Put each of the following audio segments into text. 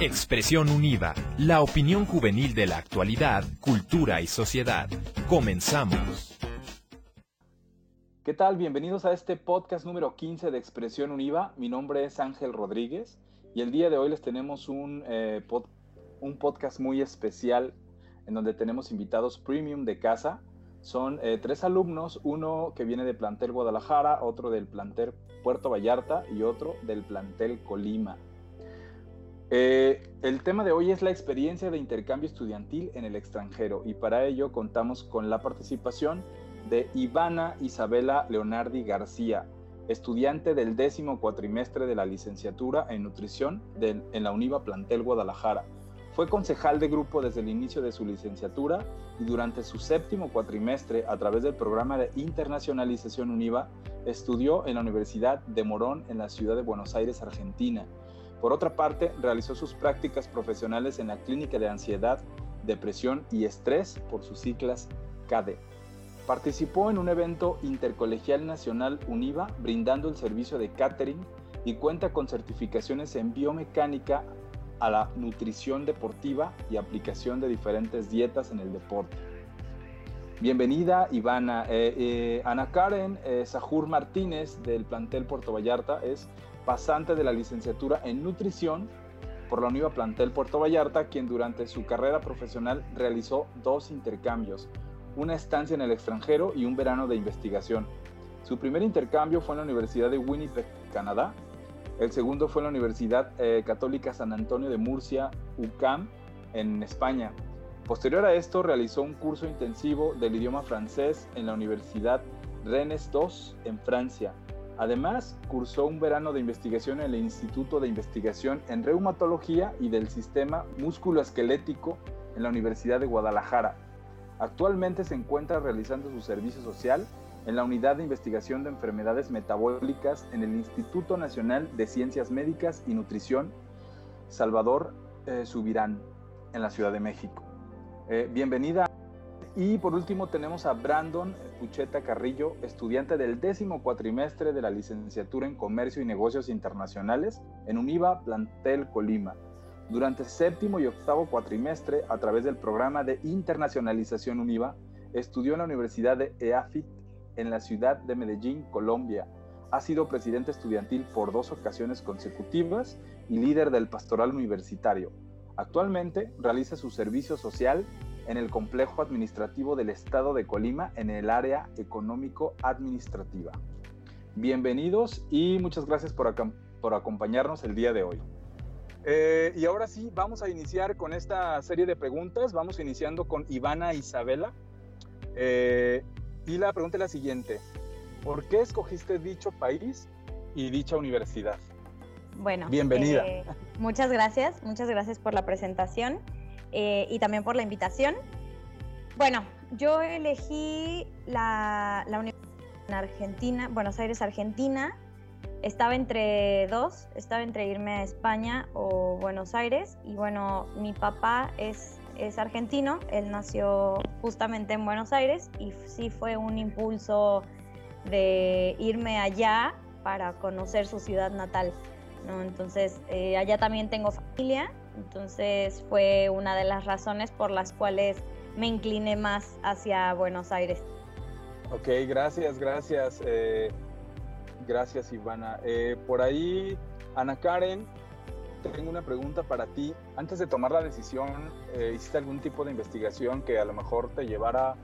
Expresión Univa, la opinión juvenil de la actualidad, cultura y sociedad. Comenzamos. ¿Qué tal? Bienvenidos a este podcast número 15 de Expresión Univa. Mi nombre es Ángel Rodríguez y el día de hoy les tenemos un, eh, un podcast muy especial en donde tenemos invitados premium de casa. Son eh, tres alumnos, uno que viene de plantel Guadalajara, otro del plantel Puerto Vallarta y otro del plantel Colima. Eh, el tema de hoy es la experiencia de intercambio estudiantil en el extranjero y para ello contamos con la participación de Ivana Isabela Leonardi García, estudiante del décimo cuatrimestre de la licenciatura en nutrición en la UNIVA Plantel Guadalajara. Fue concejal de grupo desde el inicio de su licenciatura y durante su séptimo cuatrimestre, a través del programa de internacionalización UNIVA, estudió en la Universidad de Morón en la ciudad de Buenos Aires, Argentina por otra parte, realizó sus prácticas profesionales en la Clínica de Ansiedad, Depresión y Estrés, por sus siglas CADE. Participó en un evento intercolegial nacional UNIVA brindando el servicio de catering y cuenta con certificaciones en biomecánica a la nutrición deportiva y aplicación de diferentes dietas en el deporte. Bienvenida, Ivana. Eh, eh, Ana Karen eh, Sajur Martínez del plantel Puerto Vallarta es pasante de la licenciatura en nutrición por la Univa Plantel Puerto Vallarta, quien durante su carrera profesional realizó dos intercambios, una estancia en el extranjero y un verano de investigación. Su primer intercambio fue en la Universidad de Winnipeg, Canadá. El segundo fue en la Universidad eh, Católica San Antonio de Murcia, UCAM, en España. Posterior a esto, realizó un curso intensivo del idioma francés en la Universidad Rennes II, en Francia. Además, cursó un verano de investigación en el Instituto de Investigación en Reumatología y del Sistema Músculo-Esquelético en la Universidad de Guadalajara. Actualmente se encuentra realizando su servicio social en la Unidad de Investigación de Enfermedades Metabólicas en el Instituto Nacional de Ciencias Médicas y Nutrición Salvador eh, Subirán en la Ciudad de México. Eh, bienvenida. Y por último tenemos a Brandon Pucheta Carrillo, estudiante del décimo cuatrimestre de la licenciatura en Comercio y Negocios Internacionales en UNIVA Plantel Colima. Durante séptimo y octavo cuatrimestre, a través del programa de internacionalización UNIVA, estudió en la Universidad de EAFIT en la ciudad de Medellín, Colombia. Ha sido presidente estudiantil por dos ocasiones consecutivas y líder del pastoral universitario. Actualmente realiza su servicio social en el complejo administrativo del estado de Colima en el área económico-administrativa. Bienvenidos y muchas gracias por, por acompañarnos el día de hoy. Eh, y ahora sí, vamos a iniciar con esta serie de preguntas. Vamos iniciando con Ivana Isabela. Eh, y la pregunta es la siguiente. ¿Por qué escogiste dicho país y dicha universidad? Bueno, bienvenida. Eh, muchas gracias, muchas gracias por la presentación. Eh, y también por la invitación. Bueno, yo elegí la, la universidad en Argentina, Buenos Aires, Argentina. Estaba entre dos, estaba entre irme a España o Buenos Aires. Y bueno, mi papá es, es argentino, él nació justamente en Buenos Aires y sí fue un impulso de irme allá para conocer su ciudad natal. ¿No? Entonces, eh, allá también tengo familia entonces fue una de las razones por las cuales me incliné más hacia Buenos Aires. Ok, gracias, gracias. Eh, gracias, Ivana. Eh, por ahí, Ana Karen, tengo una pregunta para ti. Antes de tomar la decisión, eh, ¿hiciste algún tipo de investigación que a lo mejor te llevara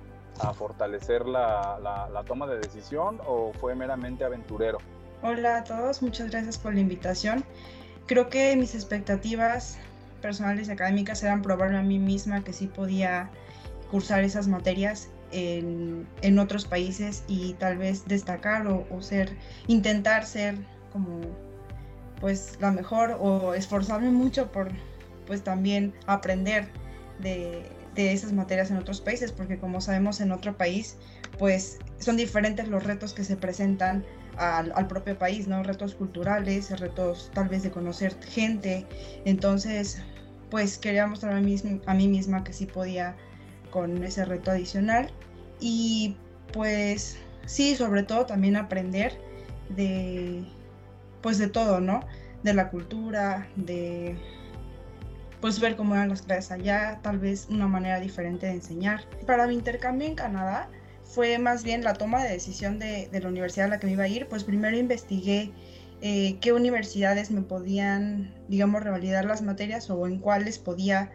a fortalecer la, la toma de decisión o fue meramente aventurero? Hola a todos, muchas gracias por la invitación. Creo que mis expectativas personales y académicas eran probarme a mí misma que sí podía cursar esas materias en, en otros países y tal vez destacar o, ser, intentar ser como pues la mejor o esforzarme mucho por pues también aprender de, de esas materias en otros países, porque como sabemos en otro país, pues son diferentes los retos que se presentan al, propio país, ¿no? Retos culturales, retos tal vez de conocer gente. Entonces, pues quería mostrar a mí, a mí misma que sí podía con ese reto adicional y pues sí, sobre todo también aprender de pues de todo, ¿no? De la cultura, de pues ver cómo eran las clases allá, tal vez una manera diferente de enseñar. Para mi intercambio en Canadá fue más bien la toma de decisión de, la universidad a la que me iba a ir, pues primero investigué eh, qué universidades me podían, digamos, revalidar las materias o en cuáles podía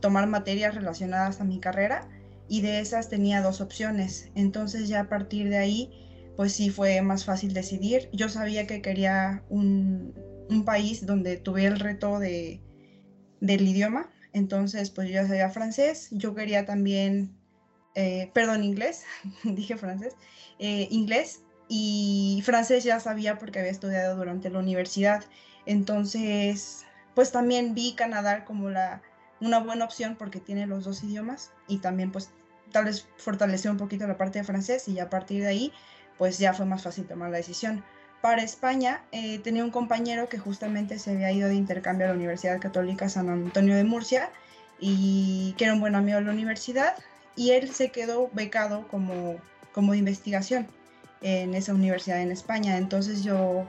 tomar materias relacionadas a mi carrera y de esas tenía dos opciones. Entonces ya a partir de ahí, pues sí fue más fácil decidir. Yo sabía que quería un, país donde tuviera el reto de, del idioma, entonces pues yo sabía francés, yo quería también, eh, perdón, inglés, dije francés, eh, inglés y francés ya sabía porque había estudiado durante la universidad. Entonces, pues también vi Canadá como la, una buena opción porque tiene los dos idiomas y también pues tal vez fortaleció un poquito la parte de francés y a partir de ahí pues ya fue más fácil tomar la decisión. Para España eh, tenía un compañero que justamente se había ido de intercambio a la Universidad Católica San Antonio de Murcia y que era un buen amigo de la universidad y él se quedó becado como, como de investigación en esa universidad en España. Entonces yo,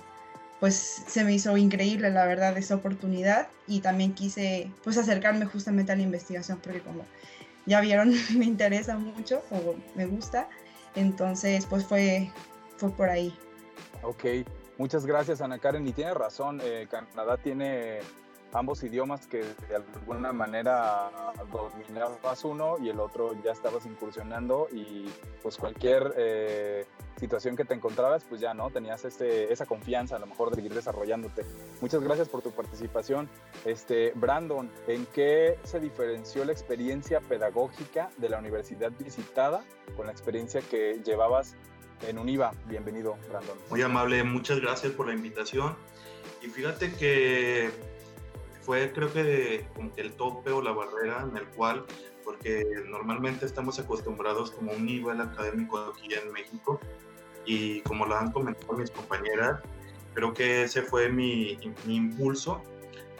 pues se me hizo increíble, la verdad, esa oportunidad y también quise, pues, acercarme justamente a la investigación porque como ya vieron, me interesa mucho o me gusta. Entonces, pues fue, fue por ahí. Ok, muchas gracias Ana Karen. Y tiene razón, eh, Canadá tiene ambos idiomas que de alguna manera dominabas uno y el otro ya estabas incursionando y pues cualquier eh, situación que te encontrabas pues ya no tenías este, esa confianza a lo mejor de seguir desarrollándote. Muchas gracias por tu participación. Este, Brandon, ¿en qué se diferenció la experiencia pedagógica de la universidad visitada con la experiencia que llevabas en UNIVA? Bienvenido, Brandon. Muy amable, muchas gracias por la invitación. Y fíjate que fue creo que el tope o la barrera en el cual, porque normalmente estamos acostumbrados como un nivel académico aquí en México y como lo han comentado mis compañeras, creo que ese fue mi, impulso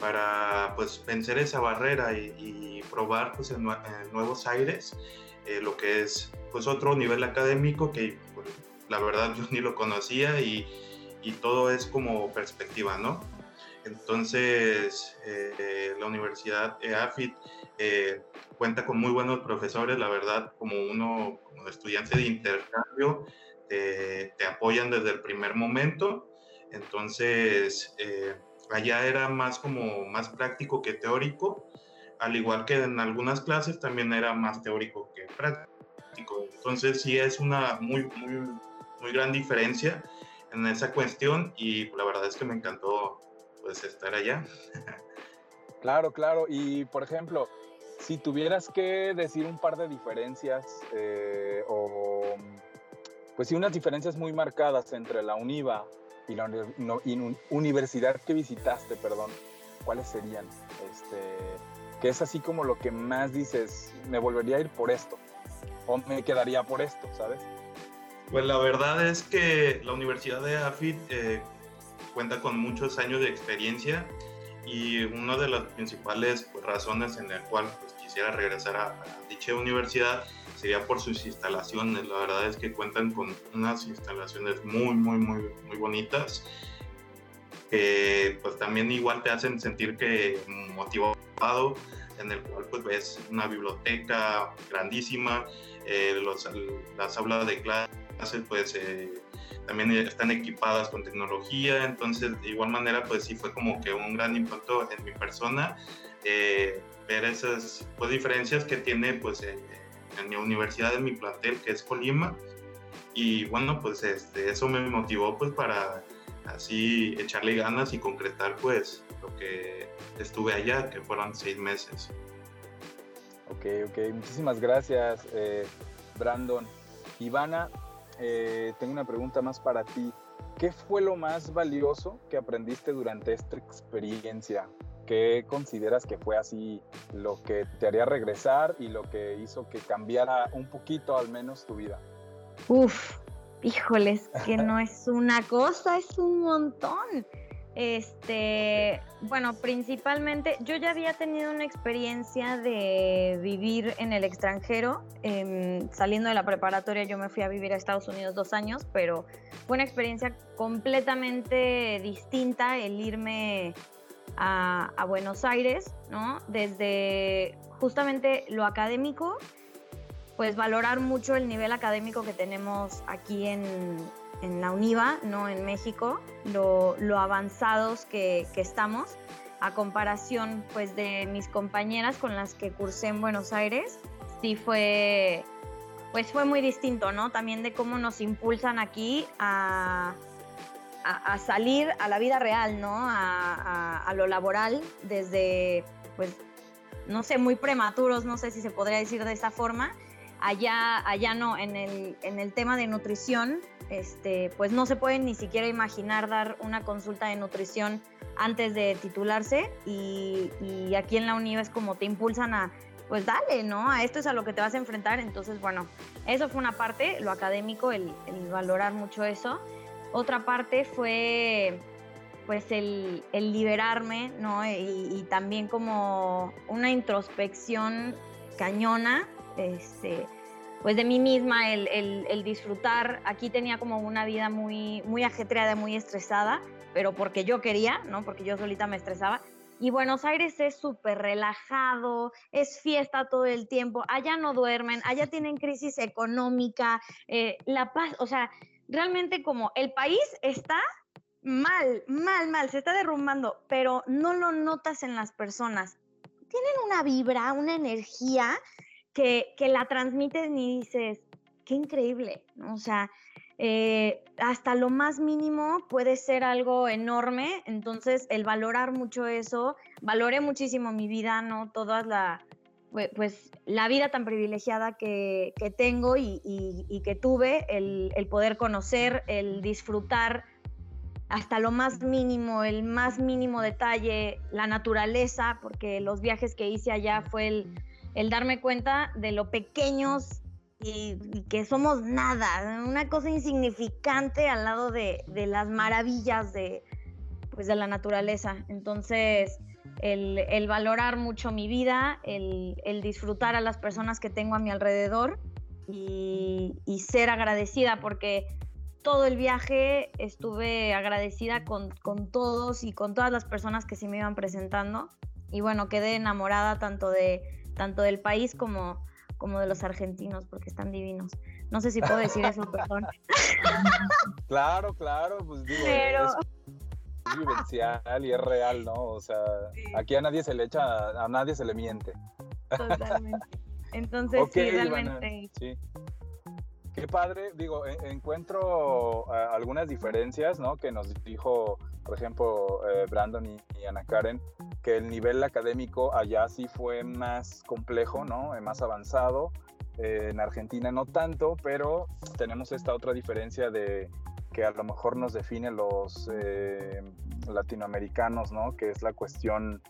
para pues vencer esa barrera y, probar pues en, nuevos aires eh, lo que es pues otro nivel académico que pues, la verdad yo ni lo conocía y todo es como perspectiva, ¿no? Entonces, eh, la Universidad EAFIT eh, cuenta con muy buenos profesores, la verdad, como uno, como estudiante de intercambio, te apoyan desde el primer momento. Entonces, eh, allá era más como más práctico que teórico, al igual que en algunas clases también era más teórico que práctico. Entonces, sí es una muy, muy, muy gran diferencia en esa cuestión y la verdad es que me encantó pues estar allá. claro, claro. Y por ejemplo, si tuvieras que decir un par de diferencias eh, o pues sí unas diferencias muy marcadas entre la UNIVA y la universidad que visitaste, perdón, ¿cuáles serían? Este, que es así como lo que más dices, me volvería a ir por esto o me quedaría por esto, ¿sabes? Pues la verdad es que la Universidad de AFIT eh, cuenta con muchos años de experiencia y una de las principales pues, razones en la cual pues, quisiera regresar a, dicha universidad sería por sus instalaciones. La verdad es que cuentan con unas instalaciones muy, muy, muy, muy bonitas que pues también igual te hacen sentir que motivado en el cual pues ves una biblioteca grandísima, eh, los, las aulas de clases pues eh, también están equipadas con tecnología, entonces de igual manera pues sí fue como que un gran impacto en mi persona eh, ver esas pues, diferencias que tiene pues en, mi universidad, en mi plantel que es Colima y bueno pues este, eso me motivó pues para así echarle ganas y concretar pues lo que estuve allá que fueron seis meses. Ok, ok, muchísimas gracias eh, Brandon. Ivana, eh, tengo una pregunta más para ti. ¿Qué fue lo más valioso que aprendiste durante esta experiencia? ¿Qué consideras que fue así lo que te haría regresar y lo que hizo que cambiara un poquito al menos tu vida? Uf, híjoles, que no es una cosa, es un montón. Este, bueno, principalmente yo ya había tenido una experiencia de vivir en el extranjero. Em, saliendo de la preparatoria yo me fui a vivir a Estados Unidos dos años, pero fue una experiencia completamente distinta el irme a, a Buenos Aires, ¿no? Desde justamente lo académico, pues valorar mucho el nivel académico que tenemos aquí en, en la UNIVA, ¿no? En México, lo, lo avanzados que, que, estamos a comparación pues de mis compañeras con las que cursé en Buenos Aires, sí fue pues fue muy distinto, ¿no? También de cómo nos impulsan aquí a, a, a salir a la vida real, ¿no? A, a, lo laboral desde, pues, no sé, muy prematuros, no sé si se podría decir de esa forma. Allá, allá no, en el, en el tema de nutrición, este, pues no se puede ni siquiera imaginar dar una consulta de nutrición antes de titularse y, aquí en la UNIVA es como te impulsan a, pues dale, ¿no? A esto es a lo que te vas a enfrentar. Entonces, bueno, eso fue una parte, lo académico, el, valorar mucho eso. Otra parte fue pues el, el liberarme, ¿no? Y, y, también como una introspección cañona, este, pues de mí misma, el, el, el, disfrutar. Aquí tenía como una vida muy, muy ajetreada, muy estresada, pero porque yo quería, ¿no? Porque yo solita me estresaba. Y Buenos Aires es súper relajado, es fiesta todo el tiempo, allá no duermen, allá tienen crisis económica, eh, la paz, o sea, realmente como el país está mal, mal, mal, se está derrumbando, pero no lo notas en las personas. Tienen una vibra, una energía que, que la transmiten y dices, qué increíble, ¿no? O sea, eh, hasta lo más mínimo puede ser algo enorme, entonces el valorar mucho eso, valoré muchísimo mi vida, ¿no? Toda la, pues, la vida tan privilegiada que, que tengo y, y, y, que tuve, el, el, poder conocer, el disfrutar hasta lo más mínimo, el más mínimo detalle, la naturaleza, porque los viajes que hice allá fue el, el darme cuenta de lo pequeños y, que somos nada, una cosa insignificante al lado de, de las maravillas de, pues, de la naturaleza. Entonces, el, el valorar mucho mi vida, el, el, disfrutar a las personas que tengo a mi alrededor y, y, ser agradecida, porque todo el viaje estuve agradecida con, con todos y con todas las personas que se me iban presentando. Y bueno, quedé enamorada tanto, de, tanto del país como como de los argentinos, porque están divinos. No sé si puedo decir eso, perdón. Claro, claro, pues digo, Pero... es vivencial y es real, ¿no? O sea, sí. aquí a nadie se le echa, a nadie se le miente. Totalmente. Entonces, okay, sí, realmente. Ivana, sí. Qué padre, digo, encuentro uh, algunas diferencias, ¿no? Que nos dijo, por ejemplo, eh, Brandon y, y Ana Karen, que el nivel académico allá sí fue más complejo, ¿no? Eh, más avanzado. Eh, en Argentina no tanto, pero tenemos esta otra diferencia de que a lo mejor nos define los eh, latinoamericanos, ¿no? Que es la cuestión,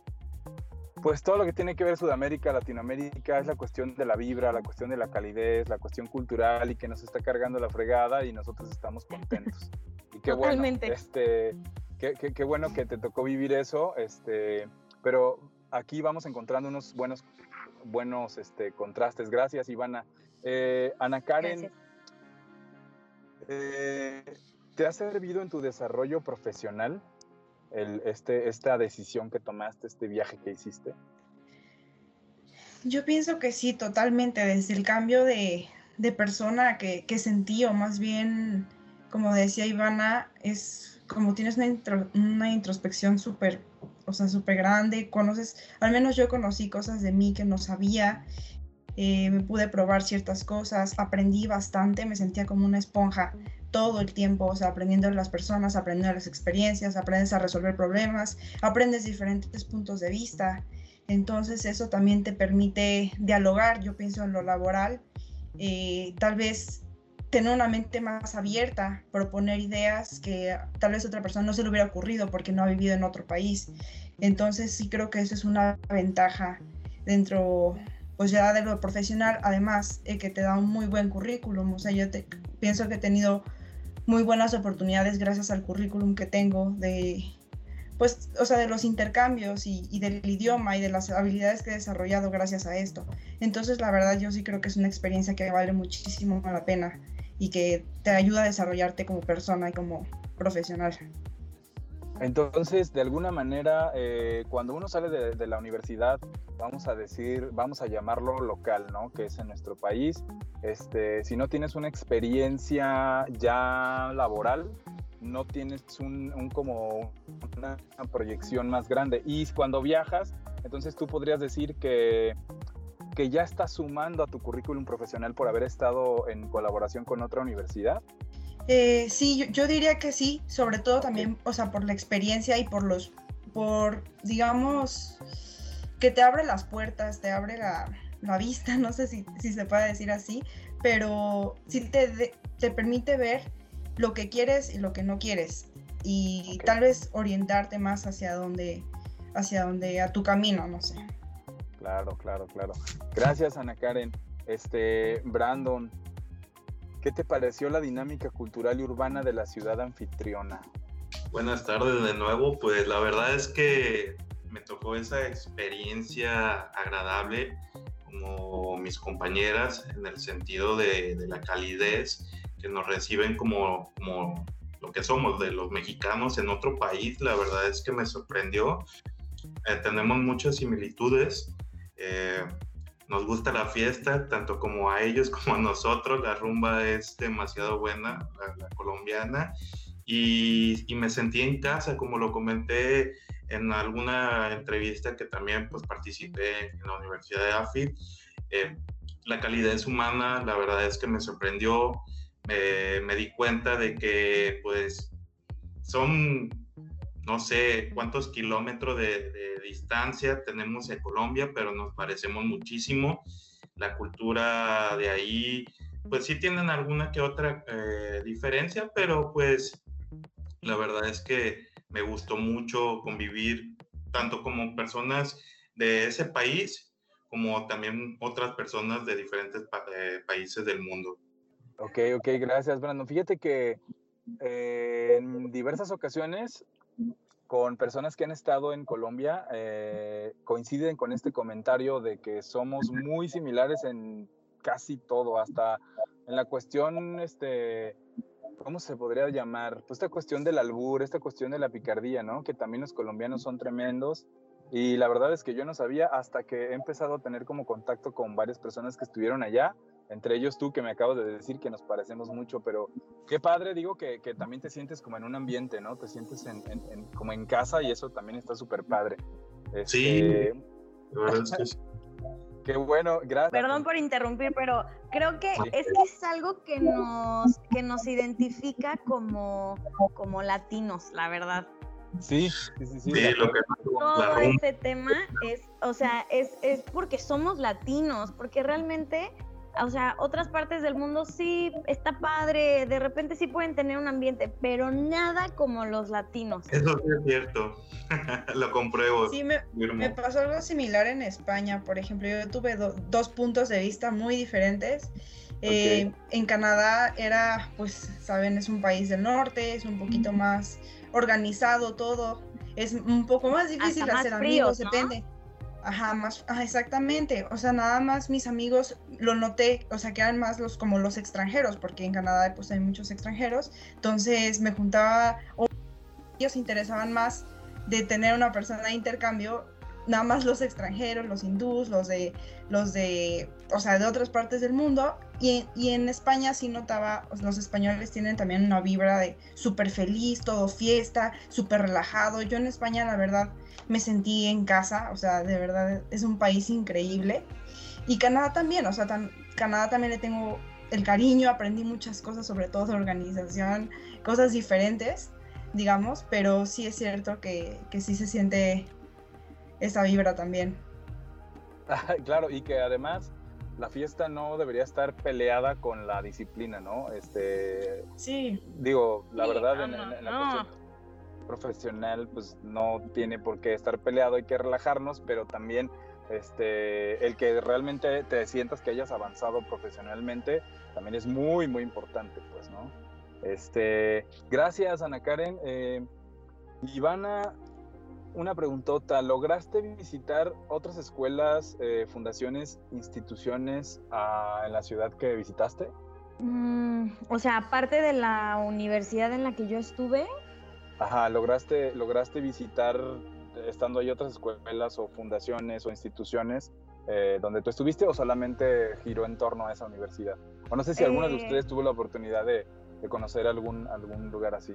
pues todo lo que tiene que ver Sudamérica, Latinoamérica, es la cuestión de la vibra, la cuestión de la calidez, la cuestión cultural y que nos está cargando la fregada y nosotros estamos contentos. Y qué Totalmente. bueno, este, qué, qué, qué bueno que te tocó vivir eso, este, pero aquí vamos encontrando unos buenos, buenos este, contrastes. Gracias, Ivana. Eh, Ana Karen, eh, ¿te ha servido en tu desarrollo profesional el, este, esta decisión que tomaste, este viaje que hiciste? Yo pienso que sí, totalmente, desde el cambio de, de persona que, que, sentí, o más bien, como decía Ivana, es como tienes una, intro, una introspección súper o sea, súper grande, conoces, al menos yo conocí cosas de mí que no sabía, eh, me pude probar ciertas cosas, aprendí bastante, me sentía como una esponja todo el tiempo, o sea, aprendiendo las personas, aprendiendo las experiencias, aprendes a resolver problemas, aprendes diferentes puntos de vista, entonces eso también te permite dialogar, yo pienso en lo laboral, eh, tal vez tener una mente más abierta, proponer ideas que tal vez otra persona no se le hubiera ocurrido porque no ha vivido en otro país. Entonces sí creo que eso es una ventaja dentro, pues ya de lo profesional, además eh, que te da un muy buen currículum. O sea, yo te, pienso que he tenido muy buenas oportunidades gracias al currículum que tengo de, pues, o sea, de los intercambios y, y, del idioma y de las habilidades que he desarrollado gracias a esto. Entonces, la verdad, yo sí creo que es una experiencia que vale muchísimo la pena y que te ayuda a desarrollarte como persona y como profesional. Entonces, de alguna manera, eh, cuando uno sale de, la universidad, vamos a decir, vamos a llamarlo local, ¿no? Que es en nuestro país. Este, si no tienes una experiencia ya laboral, no tienes un, como una, proyección más grande. Y cuando viajas, entonces tú podrías decir que, que ya estás sumando a tu currículum profesional por haber estado en colaboración con otra universidad. Eh, sí, yo, diría que sí, sobre todo también, o sea, por la experiencia y por los, por, digamos, que te abre las puertas, te abre la, vista, no sé si, se puede decir así, pero sí te, te permite ver lo que quieres y lo que no quieres y tal vez orientarte más hacia donde, hacia donde, a tu camino, no sé. Claro, claro, claro. Gracias, Ana Karen. Este, Brandon, ¿Qué te pareció la dinámica cultural y urbana de la ciudad anfitriona? Buenas tardes de nuevo. Pues la verdad es que me tocó esa experiencia agradable como mis compañeras en el sentido de, la calidez que nos reciben como, como lo que somos de los mexicanos en otro país. La verdad es que me sorprendió. Eh, tenemos muchas similitudes. Eh, nos gusta la fiesta, tanto como a ellos como a nosotros. La rumba es demasiado buena, la, colombiana. Y, me sentí en casa, como lo comenté en alguna entrevista que también pues, participé en la Universidad de AFIT. Eh, la calidez humana, la verdad es que me sorprendió. me di cuenta de que pues son no sé cuántos kilómetros de, distancia tenemos en Colombia, pero nos parecemos muchísimo. La cultura de ahí, pues sí tienen alguna que otra eh, diferencia, pero pues la verdad es que me gustó mucho convivir tanto como personas de ese país como también otras personas de diferentes eh, países del mundo. Ok, ok, gracias Brandon. Fíjate que eh, en diversas ocasiones con personas que han estado en Colombia eh, coinciden con este comentario de que somos muy similares en casi todo, hasta en la cuestión, este, ¿cómo se podría llamar? Pues esta cuestión del albur, esta cuestión de la picardía, ¿no? Que también los colombianos son tremendos. Y la verdad es que yo no sabía hasta que he empezado a tener como contacto con varias personas que estuvieron allá entre ellos tú que me acabas de decir que nos parecemos mucho, pero qué padre, digo, que, que también te sientes como en un ambiente, ¿no? Te sientes en, como en casa y eso también está súper padre. sí, este, Qué bueno, gracias. Perdón por interrumpir, pero creo que es que es algo que nos, que nos identifica como, como latinos, la verdad. Sí, sí, sí. sí, lo que todo este tema es, o sea, es, es porque somos latinos, porque realmente o sea, otras partes del mundo sí está padre, de repente sí pueden tener un ambiente, pero nada como los latinos. Eso sí es cierto, lo compruebo. Sí, me, pasó algo similar en España, por ejemplo, yo tuve dos puntos de vista muy diferentes. Eh, en Canadá era, pues, saben, es un país del norte, es un poquito más organizado todo, es un poco más difícil hacer amigos, depende. Ajá, más, exactamente. O sea, nada más mis amigos lo noté, o sea, que eran más los como los extranjeros, porque en Canadá pues hay muchos extranjeros. Entonces me juntaba, o ellos interesaban más de tener una persona de intercambio, nada más los extranjeros, los hindús, los de, los de, o sea, de otras partes del mundo. Y, y en España sí notaba, los españoles tienen también una vibra de súper feliz, todo fiesta, súper relajado. Yo en España, la verdad, me sentí en casa, o sea, de verdad es un país increíble. Y Canadá también, o sea, Canadá también le tengo el cariño, aprendí muchas cosas, sobre todo de organización, cosas diferentes, digamos, pero sí es cierto que, que sí se siente esa vibra también. claro, y que además la fiesta no debería estar peleada con la disciplina, ¿no? Este, sí. Digo, la verdad, en, la cuestión profesional pues no tiene por qué estar peleado, hay que relajarnos, pero también este, el que realmente te sientas que hayas avanzado profesionalmente también es muy, muy importante, pues, ¿no? Este, gracias, Ana Karen. Eh, Ivana, una preguntota. ¿Lograste visitar otras escuelas, eh, fundaciones, instituciones ah, en la ciudad que visitaste? Mm, o sea, aparte de la universidad en la que yo estuve, Ajá, lograste, lograste visitar, estando ahí otras escuelas o fundaciones o instituciones eh, donde tú estuviste o solamente giró en torno a esa universidad. O no sé si alguna de Eh. ustedes tuvo la oportunidad de, de conocer algún, algún lugar así.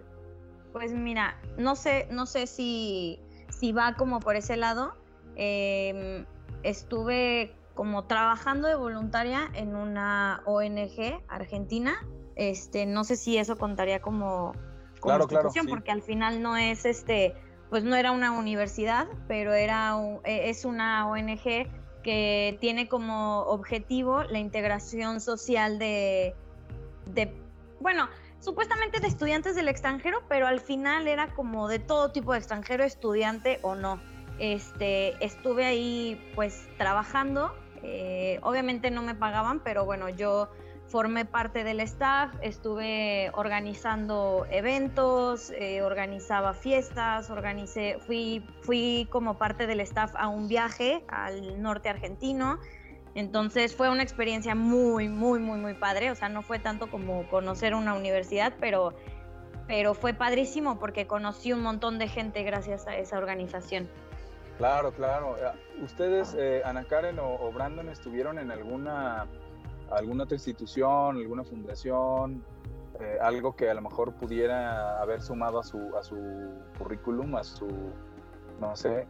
Pues mira, no sé, no sé si, si va como por ese lado. Em, estuve como trabajando de voluntaria en una ONG argentina. Este, no sé si eso contaría como, como Claro, claro, institución, sí. porque al final no es este, pues no era una universidad, pero era un- e- es una ONG que tiene como objetivo la integración social de, de bueno, supuestamente de estudiantes del extranjero, pero al final era como de todo tipo de extranjero, estudiante o no. Este, estuve ahí pues trabajando, eh, obviamente no me pagaban, pero bueno, yo formé parte del staff, estuve organizando eventos, eh, organizaba fiestas, organicé, fui, fui como parte del staff a un viaje al norte argentino. Entonces fue una experiencia muy, muy, muy, muy padre. O sea, no fue tanto como conocer una universidad, pero, pero fue padrísimo porque conocí un montón de gente gracias a esa organización. Claro, claro. Eh, ¿Ustedes, eh, Ana Karen o, Brandon, estuvieron en alguna, alguna otra institución, alguna fundación, eh, algo que a lo mejor pudiera haber sumado a su, a su currículum, a su, no sé?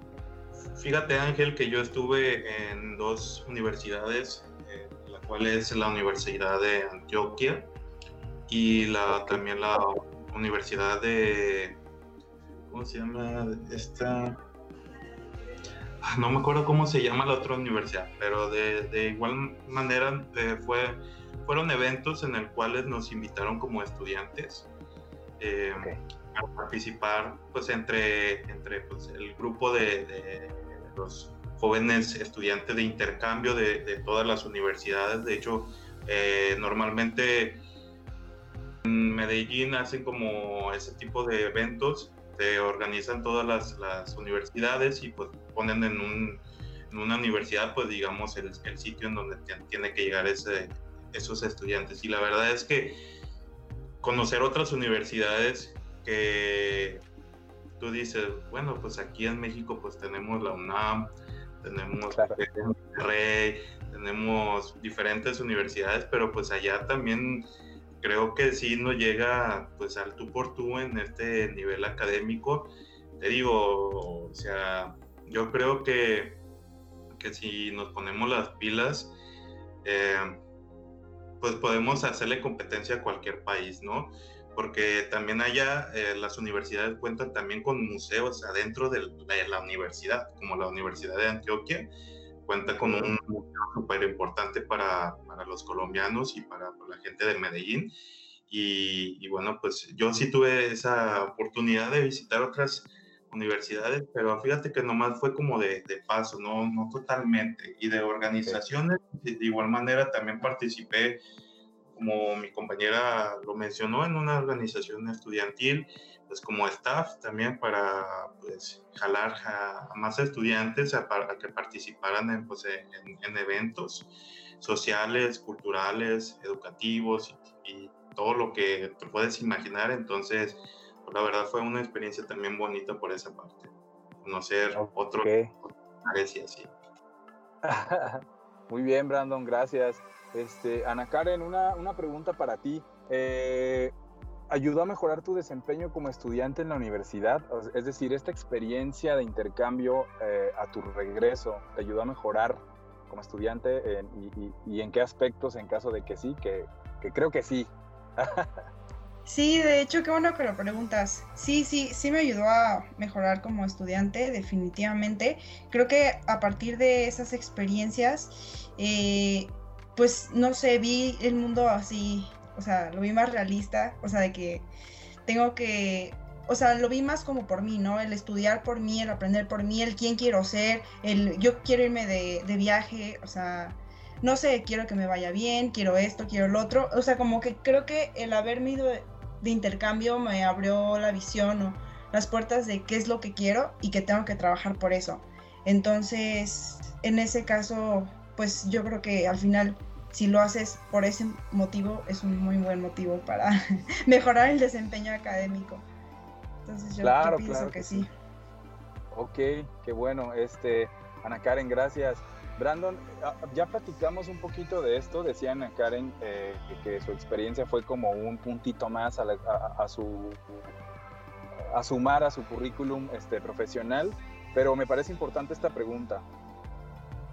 Fíjate Ángel que yo estuve en dos universidades, eh, la cual es la Universidad de Antioquia y la, también la Universidad de, ¿cómo se llama esta? Ah, No me acuerdo cómo se llama la otra universidad, pero de, de igual manera eh, fue, fueron eventos en el cuales nos invitaron como estudiantes. eh, a participar pues entre, entre pues, el grupo de, de los jóvenes estudiantes de intercambio de, todas las universidades. De hecho, eh, normalmente en Medellín hacen como ese tipo de eventos, se organizan todas las, universidades y pues ponen en, un, en una universidad pues digamos el, el sitio en donde tiene que llegar esos estudiantes. Y la verdad es que conocer otras universidades que tú dices, bueno, pues aquí en México pues tenemos la UNAM, tenemos Claro. Monterrey, tenemos diferentes universidades, pero pues allá también creo que sí no llega pues al tú por tú en este nivel académico. Te digo, o sea, yo creo que, que si nos ponemos las pilas, eh, pues podemos hacerle competencia a cualquier país, ¿no? Porque también allá eh, las universidades cuentan también con museos adentro de la, de la universidad, como la Universidad de Antioquia, cuenta con un museo súper importante para, para los colombianos y para, para la gente de Medellín. Y, y, bueno, pues yo sí tuve esa oportunidad de visitar otras universidades, pero fíjate que nomás fue como de, de paso, no, no totalmente. Y de organizaciones, de, de igual manera también participé como mi compañera lo mencionó, en una organización estudiantil, pues como staff también para pues jalar a, más estudiantes a, a, que participaran en, pues, en, en, eventos sociales, culturales, educativos y, y, todo lo que te puedes imaginar. Entonces, pues, la verdad fue una experiencia también bonita por esa parte. Conocer okay. lugares y así. Muy bien, Brandon, gracias. Este, Ana Karen, una, una pregunta para ti. Eh, ¿Ayudó a mejorar tu desempeño como estudiante en la universidad? Es decir, esta experiencia de intercambio eh, a tu regreso, ¿te ayudó a mejorar como estudiante? Y, y, en qué aspectos, en caso de que sí? Que, que creo que sí. sí, de hecho, qué bueno que lo preguntas. Sí, sí, sí me ayudó a mejorar como estudiante, definitivamente. Creo que a partir de esas experiencias, eh, pues no sé, vi el mundo así, o sea, lo vi más realista, o sea, de que tengo que, o sea, lo vi más como por mí, ¿no? El estudiar por mí, el aprender por mí, el quién quiero ser, el yo quiero irme de, de viaje, o sea, no sé, quiero que me vaya bien, quiero esto, quiero lo otro, o sea, como que creo que el haberme ido de, de intercambio me abrió la visión o las puertas de qué es lo que quiero y que tengo que trabajar por eso. Entonces, en ese caso, pues yo creo que al final si lo haces por ese motivo es un muy buen motivo para mejorar el desempeño académico. Entonces yo, Claro, pienso claro que, que sí. Ok, qué bueno. Este, Ana Karen, gracias. Brandon, ah, ya platicamos un poquito de esto. Decía Ana Karen eh, que su experiencia fue como un puntito más a, la- a- a su a sumar a su currículum este, profesional, pero me parece importante esta pregunta.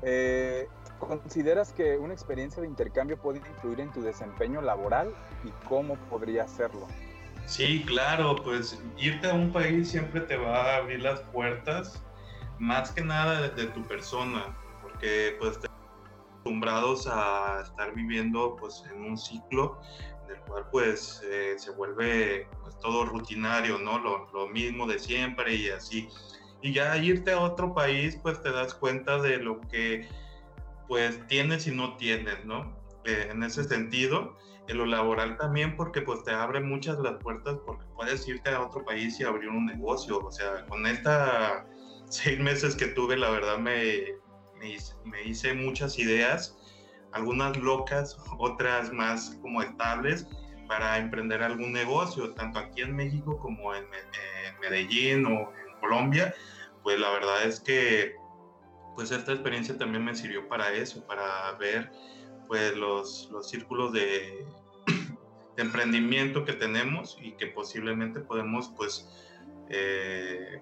Eh, ¿Consideras que una experiencia de intercambio puede influir en tu desempeño laboral y cómo podría hacerlo? Sí, claro, pues irte a un país siempre te va a abrir las puertas, más que nada de, de tu persona, porque pues estamos acostumbrados a estar viviendo pues en un ciclo en el cual pues eh, se vuelve pues, todo rutinario, ¿no? Lo, lo mismo de siempre y así. Y ya irte a otro país pues te das cuenta de lo que pues tienes y no tienes, ¿no? Eh, en ese sentido en lo laboral también porque pues te abre muchas las puertas porque puedes irte a otro país y abrir un negocio. O sea, con esta seis meses que tuve, la verdad me, me, hice, muchas ideas, algunas locas, otras más como estables para emprender algún negocio, tanto aquí en México como en, en Medellín o en Colombia. Pues la verdad es que pues esta experiencia también me sirvió para eso, para ver pues los, los círculos de, emprendimiento que tenemos y que posiblemente podemos pues eh,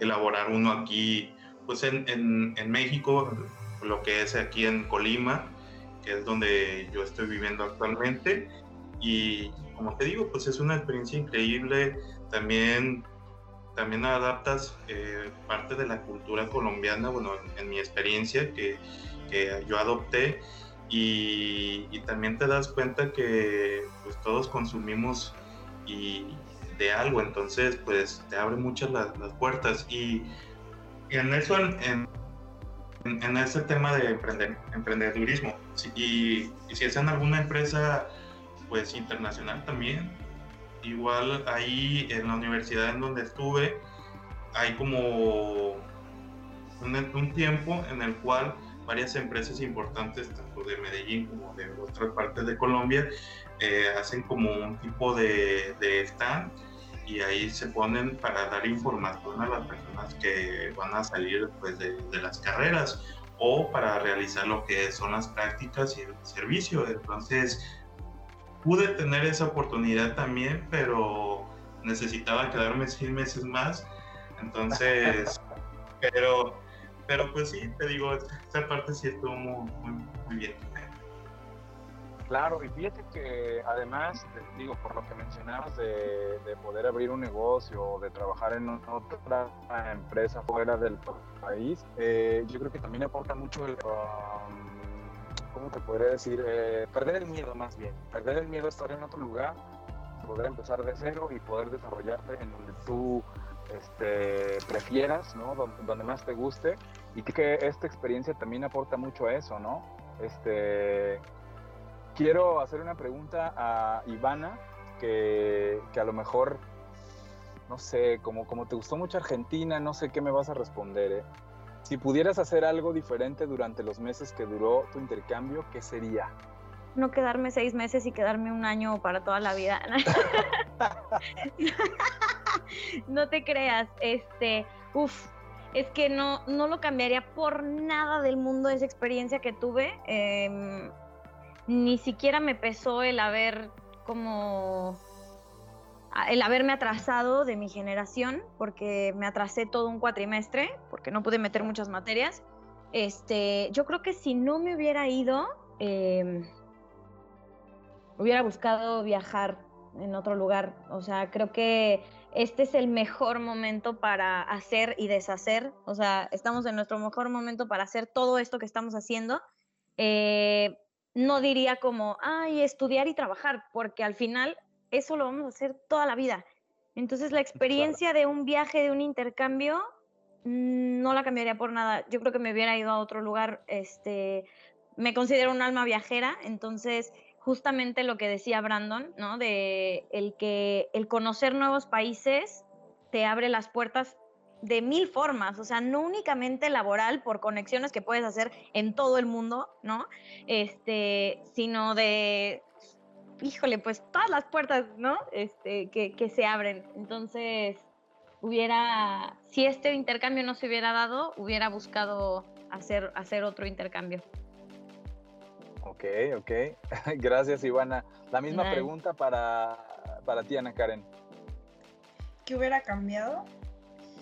elaborar uno aquí pues en, en, en, México, lo que es aquí en Colima, que es donde yo estoy viviendo actualmente. Y como te digo pues es una experiencia increíble, también también adaptas eh, parte de la cultura colombiana, bueno, en, mi experiencia que, yo adopté y, también te das cuenta que pues todos consumimos y de algo, entonces pues te abre muchas las, puertas. Y, y, en eso, en, en, ese tema de emprender, emprendedurismo y, si es en alguna empresa pues internacional también, igual ahí en la universidad en donde estuve hay como un, un tiempo en el cual varias empresas importantes, tanto de Medellín como de otras partes de Colombia, eh, hacen como un tipo de, de, stand y ahí se ponen para dar información a las personas que van a salir pues, de, de, las carreras o para realizar lo que son las prácticas y el servicio. Entonces, pude tener esa oportunidad también, pero necesitaba quedarme seis meses más. Entonces, pero pero pues sí, te digo, esta parte sí estuvo muy, muy, muy, bien. Claro, y fíjate que además, te digo, por lo que mencionabas de, de, poder abrir un negocio o de trabajar en otra empresa fuera del país, eh, yo creo que también aporta mucho el, um, ¿cómo te podría decir? Eh, perder el miedo más bien, perder el miedo a estar en otro lugar, poder empezar de cero y poder desarrollarte en donde tú este, prefieras, ¿no? Donde, donde, más te guste. Y que esta experiencia también aporta mucho a eso, ¿no? Este, quiero hacer una pregunta a Ivana, que, que a lo mejor, no sé, como, como te gustó mucho Argentina, no sé qué me vas a responder, ¿eh? Si pudieras hacer algo diferente durante los meses que duró tu intercambio, ¿qué sería? No quedarme seis meses y quedarme un año para toda la vida. no te creas, este, uff, es que no, no lo cambiaría por nada del mundo esa experiencia que tuve. Eh, ni siquiera me pesó el haber como el haberme atrasado de mi generación, porque me atrasé todo un cuatrimestre, porque no pude meter muchas materias. Este, yo creo que si no me hubiera ido, eh, hubiera buscado viajar en otro lugar. O sea, creo que este es el mejor momento para hacer y deshacer. O sea, estamos en nuestro mejor momento para hacer todo esto que estamos haciendo. Eh, no diría como, ay, estudiar y trabajar, porque al final eso lo vamos a hacer toda la vida. Entonces, la experiencia claro. de un viaje, de un intercambio, mm, no la cambiaría por nada. Yo creo que me hubiera ido a otro lugar. Este, me considero un alma viajera, entonces justamente lo que decía Brandon, ¿no? De el que el conocer nuevos países te abre las puertas de mil formas, o sea, no únicamente laboral por conexiones que puedes hacer en todo el mundo, ¿no? Este, sino de, híjole, pues todas las puertas, ¿no? Este, que, que se abren. Entonces, hubiera, si este intercambio no se hubiera dado, hubiera buscado hacer, hacer otro intercambio. Ok, ok. Gracias, Ivana. La misma pregunta para, para ti, Ana Karen. ¿Qué hubiera cambiado?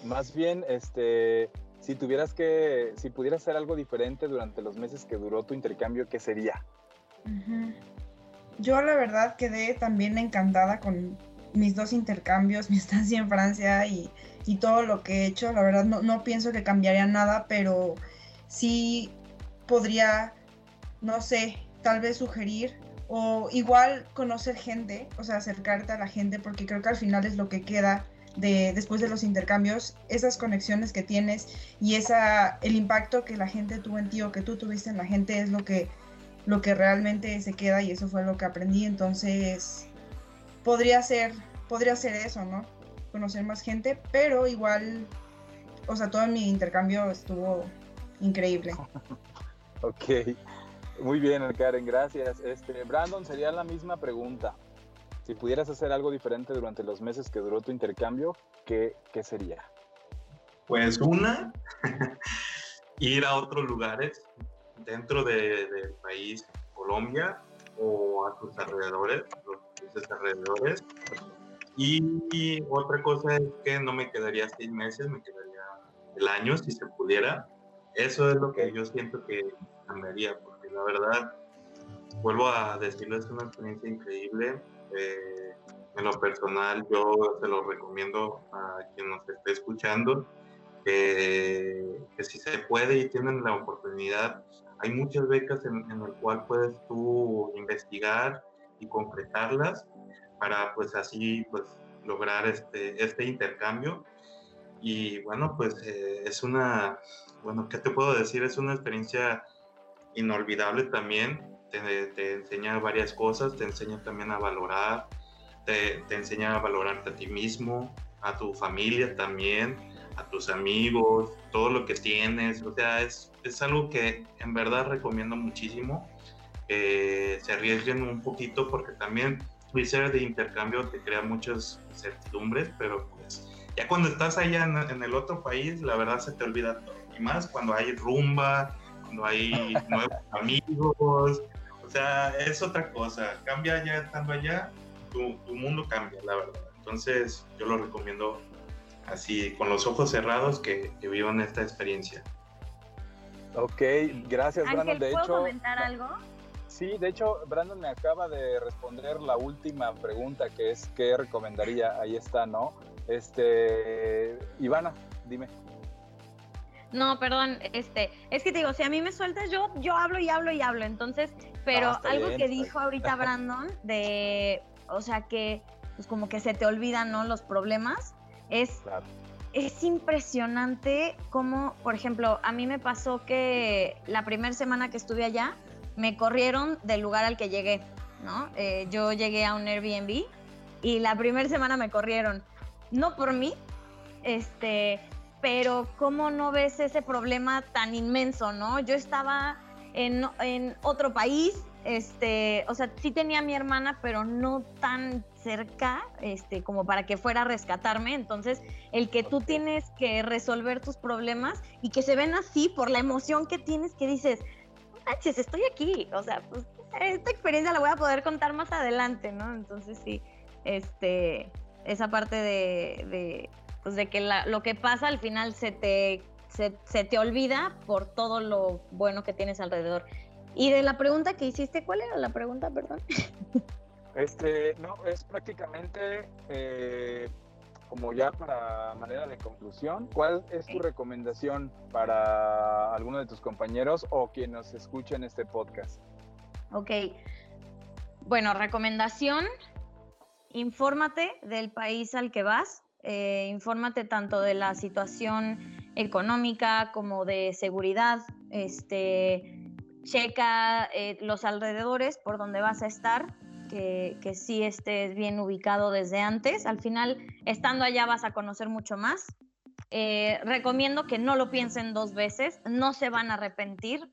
Más bien, este, si tuvieras que, si pudieras hacer algo diferente durante los meses que duró tu intercambio, ¿qué sería? Yo la verdad quedé también encantada con mis dos intercambios, mi estancia en Francia y, todo lo que he hecho. La verdad no, no pienso que cambiaría nada, pero sí podría, no sé, tal vez sugerir o igual conocer gente, o sea, acercarte a la gente, porque creo que al final es lo que queda de después de los intercambios, esas conexiones que tienes y esa el impacto que la gente tuvo en ti o que tú tuviste en la gente es lo que lo que realmente se queda y eso fue lo que aprendí, entonces podría ser podría ser eso, ¿no? Conocer más gente, pero igual o sea, todo mi intercambio estuvo increíble. ok. Muy bien, Karen, gracias. Este, Brandon, sería la misma pregunta. Si pudieras hacer algo diferente durante los meses que duró tu intercambio, ¿qué, sería? Pues una, ir a otros lugares dentro del país, Colombia, o a sus alrededores, los alrededores. Y, otra cosa es que no me quedaría seis meses, me quedaría el año si se pudiera. Eso es lo que yo siento que cambiaría, porque la verdad, vuelvo a decirlo, es una experiencia increíble eh, en lo personal, yo se lo recomiendo a quien nos esté escuchando, que si se puede y tienen la oportunidad, hay muchas becas en, en el cual puedes tú investigar y concretarlas para pues así pues lograr este, este intercambio. Y bueno, pues eh, es una, bueno, ¿qué te puedo decir? Es una experiencia inolvidable también te, enseña varias cosas, te enseña también a valorar, te, te, enseña a valorarte a ti mismo, a tu familia también, a tus amigos, todo lo que tienes. O sea, es, es algo que en verdad recomiendo muchísimo. que se arriesguen un poquito porque también ser de intercambio te crea muchas incertidumbos, pero pues ya cuando estás allá en, en, el otro país, la verdad se te olvida todo. Y más cuando hay rumba, cuando hay nuevos amigos, o sea, es otra cosa. Cambia ya estando allá, tu, mundo cambia, la verdad. Entonces, yo lo recomiendo así, con los ojos cerrados, que, vivan esta experiencia. Ok, gracias, Brandon. De ¿puedo comentar algo? Sí, de hecho, Brandon me acaba de responder la última pregunta, que es ¿qué recomendaría? Ahí está, ¿no? Este, Ivana, dime. No, perdón, este, es que te digo, si a mí me sueltas, yo, yo hablo y hablo y hablo. Entonces, pero ah, algo que dijo ahorita Brandon de, o sea, que pues como que se te olvidan, ¿no? Los problemas, es, es impresionante cómo, por ejemplo, a mí me pasó que la primera semana que estuve allá, me corrieron del lugar al que llegué, ¿no? Eh, yo llegué a un Airbnb y la primera semana me corrieron, no por mí, este, pero ¿cómo no ves ese problema tan inmenso, no? Yo estaba en, en otro país, este, o sea, sí tenía a mi hermana, pero no tan cerca, este, como para que fuera a rescatarme. Entonces, el que tú tienes que resolver tus problemas y que se ven así por la emoción que tienes, que dices, manches, estoy aquí. O sea, pues esta experiencia la voy a poder contar más adelante, ¿no? Entonces, sí, este, esa parte de pues de que lo que pasa al final se te, se, te olvida por todo lo bueno que tienes alrededor. Y de la pregunta que hiciste, ¿cuál era la pregunta, perdón? Este, no, es prácticamente eh, como ya para manera de conclusión, ¿cuál es tu recomendación para alguno de tus compañeros o quien nos escuche en este podcast? Ok. Bueno, recomendación, infórmate del país al que vas, eh, infórmate tanto de la situación económica como de seguridad, este, checa eh, los alrededores por donde vas a estar, que, que sí estés bien ubicado desde antes. Al final, estando allá vas a conocer mucho más. Eh, recomiendo que no lo piensen dos veces, no se van a arrepentir.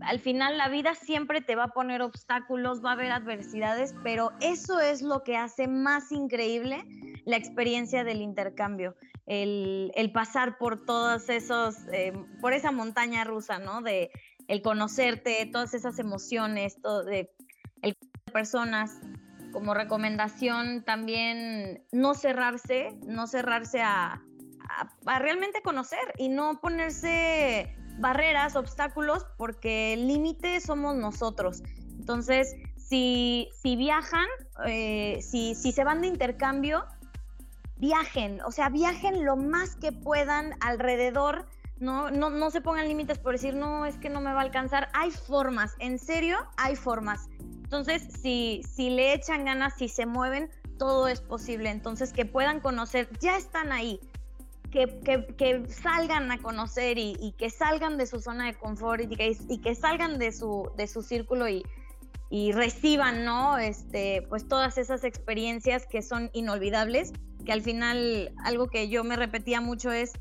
al final la vida siempre te va a poner obstáculos, va a haber adversidades, pero eso es lo que hace más increíble la experiencia del intercambio, el, pasar por todos esos, eh, por esa montaña rusa, ¿no? De el conocerte, todas esas emociones, todo de personas. Como recomendación también no cerrarse, no cerrarse a, a realmente conocer y no ponerse barreras, obstáculos, porque el límite somos nosotros. Entonces, si, si viajan, eh, si, si se van de intercambio, viajen, o sea, viajen lo más que puedan alrededor. No, no, no se pongan límites por decir, no, es que no me va a alcanzar. Hay formas, en serio, hay formas. Entonces, si, si le echan ganas, si se mueven, todo es posible. Entonces, que puedan conocer, ya están ahí que, salgan a conocer y, que salgan de su zona de confort y que, y que salgan de su, de su círculo y, reciban, ¿no? Este, pues todas esas experiencias que son inolvidables, que al final algo que yo me repetía mucho es,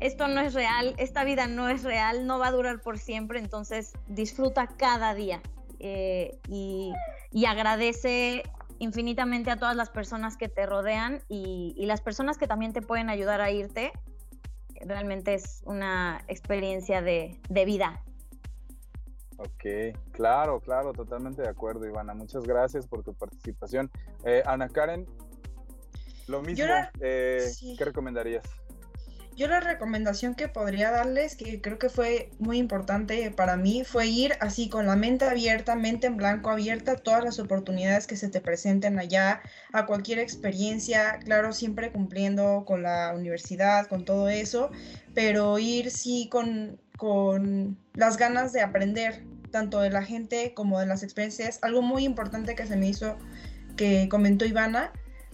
esto no es real, esta vida no es real, no va a durar por siempre, entonces disfruta cada día eh, y, y agradece infinitamente a todas las personas que te rodean y, las personas que también te pueden ayudar a irte. Realmente es una experiencia de, vida. Ok, claro, claro, totalmente de acuerdo, Ivana. Muchas gracias por tu participación. Eh, Ana Karen, lo mismo, eh, ¿qué recomendarías? Yo la recomendación que podría darles, que creo que fue muy importante para mí, fue ir así con la mente abierta, mente en blanco abierta, todas las oportunidades que se te presenten allá, a cualquier experiencia, claro, siempre cumpliendo con la universidad, con todo eso, pero ir sí con, con las ganas de aprender, tanto de la gente como de las experiencias. Algo muy importante que se me hizo, que comentó Ivana,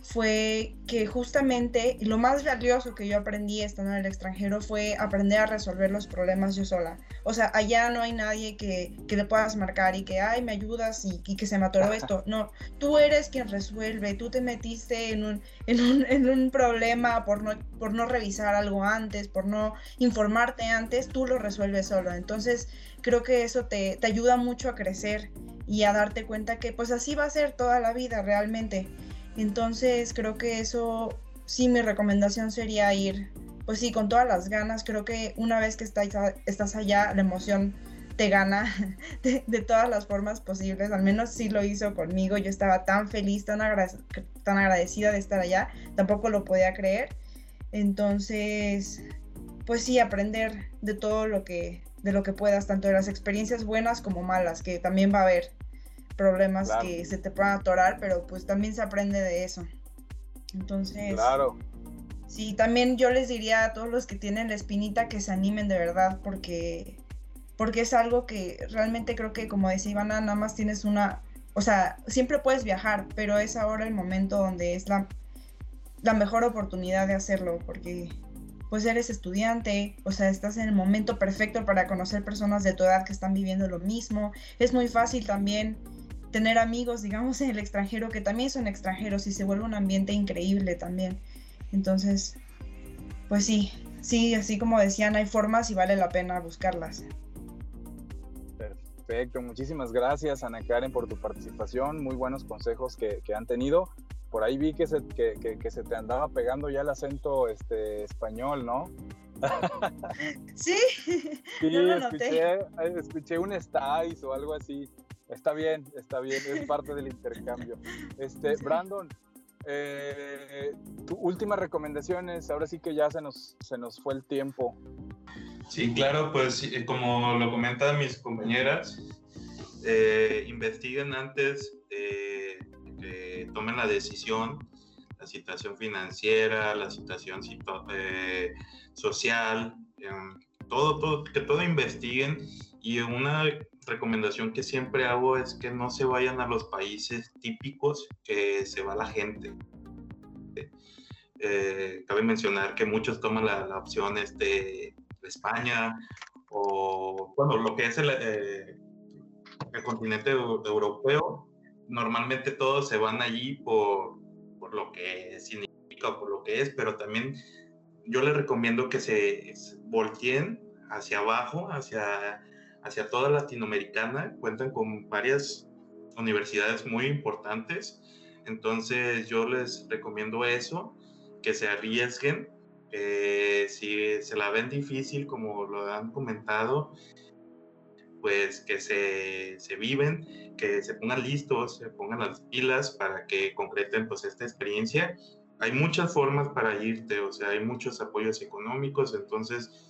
fue que justamente lo más valioso que yo aprendí estando en el extranjero fue aprender a resolver los problemas yo sola. O sea, allá no hay nadie que, le puedas marcar y que, ay, me ayudas y, que se me atoró esto. No, tú eres quien resuelve, tú te metiste en un, en un, problema por no, por no revisar algo antes, por no informarte antes, tú lo resuelves solo. Entonces, creo que eso te, te ayuda mucho a crecer y a darte cuenta que pues así va a ser toda la vida realmente. Entonces creo que eso, sí, mi recomendación sería ir, pues sí, con todas las ganas. Creo que una vez que estás, estás allá, la emoción te gana de, todas las formas posibles. Al menos sí lo hizo conmigo. Yo estaba tan feliz, tan, tan agradecida de estar allá. Tampoco lo podía creer. Entonces, pues sí, aprender de todo lo que, de lo que puedas, tanto de las experiencias buenas como malas, que también va a haber problemas que se te puedan atorar, pero pues también se aprende de eso. Entonces, claro. Sí, también yo les diría a todos los que tienen la espinita que se animen de verdad, porque, porque es algo que realmente creo que, como decía Ivana, nada más tienes una, o sea, siempre puedes viajar, pero es ahora el momento donde es la, la mejor oportunidad de hacerlo, porque pues eres estudiante, o sea, estás en el momento perfecto para conocer personas de tu edad que están viviendo lo mismo. Es muy fácil también tener amigos, digamos, en el extranjero que también son extranjeros y se vuelve un ambiente increíble también. Entonces, pues sí, sí, así como decían, hay formas y vale la pena buscarlas. Perfecto, muchísimas gracias Ana Karen por tu participación, muy buenos consejos que, han tenido. Por ahí vi que se, que, se te andaba pegando ya el acento este, español, ¿no? sí, sí escuché, escuché, un estáis o algo así. Está bien, está bien, es parte del intercambio. Este, Brandon, eh, tu últimas recomendaciones, ahora sí que ya se nos, se nos fue el tiempo. Sí, claro, pues eh, como lo comentan mis compañeras, eh, investiguen antes de que tomen la decisión, la situación financiera, la situación social, em, todo, todo, que todo investiguen y una recomendación que siempre hago es que no se vayan a los países típicos que se va la gente. Eh, cabe mencionar que muchos toman la, opción este, de España o bueno, lo que es el, eh, el continente europeo. Normalmente todos se van allí por, por lo que significa por lo que es, pero también yo les recomiendo que se volteen hacia abajo, hacia hacia toda Latinoamericana, cuentan con varias universidades muy importantes, entonces yo les recomiendo eso que se arriesguen, eh, si se la ven difícil, como lo han comentado, pues que se, se, viven, que se pongan listos, se pongan las pilas para que concreten pues esta experiencia. Hay muchas formas para irte, o sea, hay muchos apoyos económicos, entonces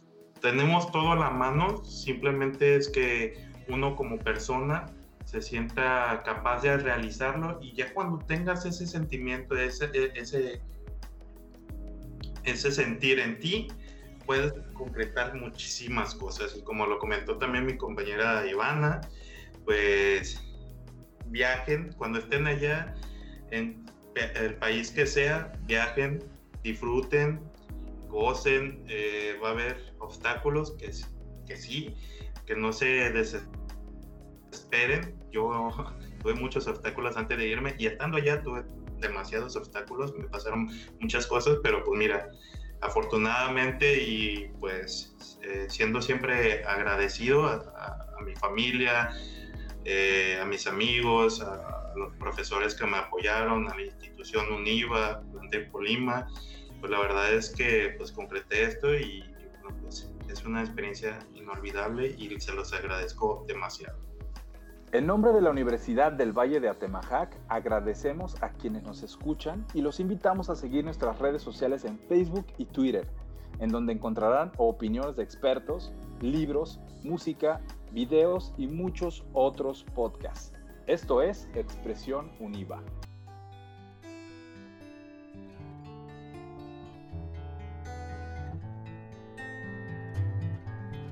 tenemos todo a la mano, simplemente es que uno como persona se sienta capaz de realizarlo y ya cuando tengas ese sentimiento, ese, e, ese, ese sentir en ti, puedes concretar muchísimas cosas. Y como lo comentó también mi compañera Ivana, pues viajen cuando estén allá en el país que sea, viajen, disfruten, gocen, eh, va a haber obstáculos que, sí, que no se desesperen. Yo tuve muchos obstáculos antes de irme y estando allá tuve demasiados obstáculos, me pasaron muchas cosas, pero pues mira, afortunadamente y pues eh, siendo siempre agradecido a, mi familia, eh, a mis amigos, a, los profesores que me apoyaron, a la institución UNIVA, de Polima, pues la verdad es que pues concreté esto y, pues, es una experiencia inolvidable y se los agradezco demasiado. En nombre de la Universidad del Valle de Atemajac, agradecemos a quienes nos escuchan y los invitamos a seguir nuestras redes sociales en Facebook y Twitter, en donde encontrarán opiniones de expertos, libros, música, videos y muchos otros podcasts. Esto es Expresión Univa.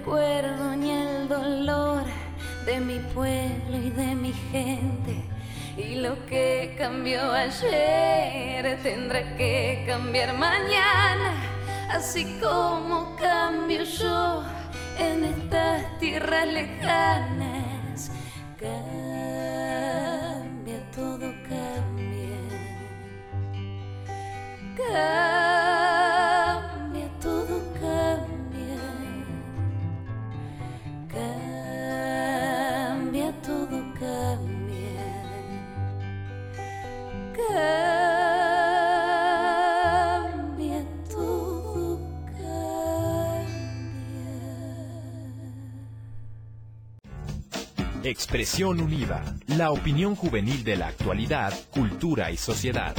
recuerdo ni el dolor de mi pueblo y de mi gente. Y lo que cambió ayer tendrá que cambiar mañana, así como cambio yo en estas tierras lejanas. Cambia, todo cambia. Cambia, Expresión Univa, la opinión juvenil de la actualidad, cultura y sociedad.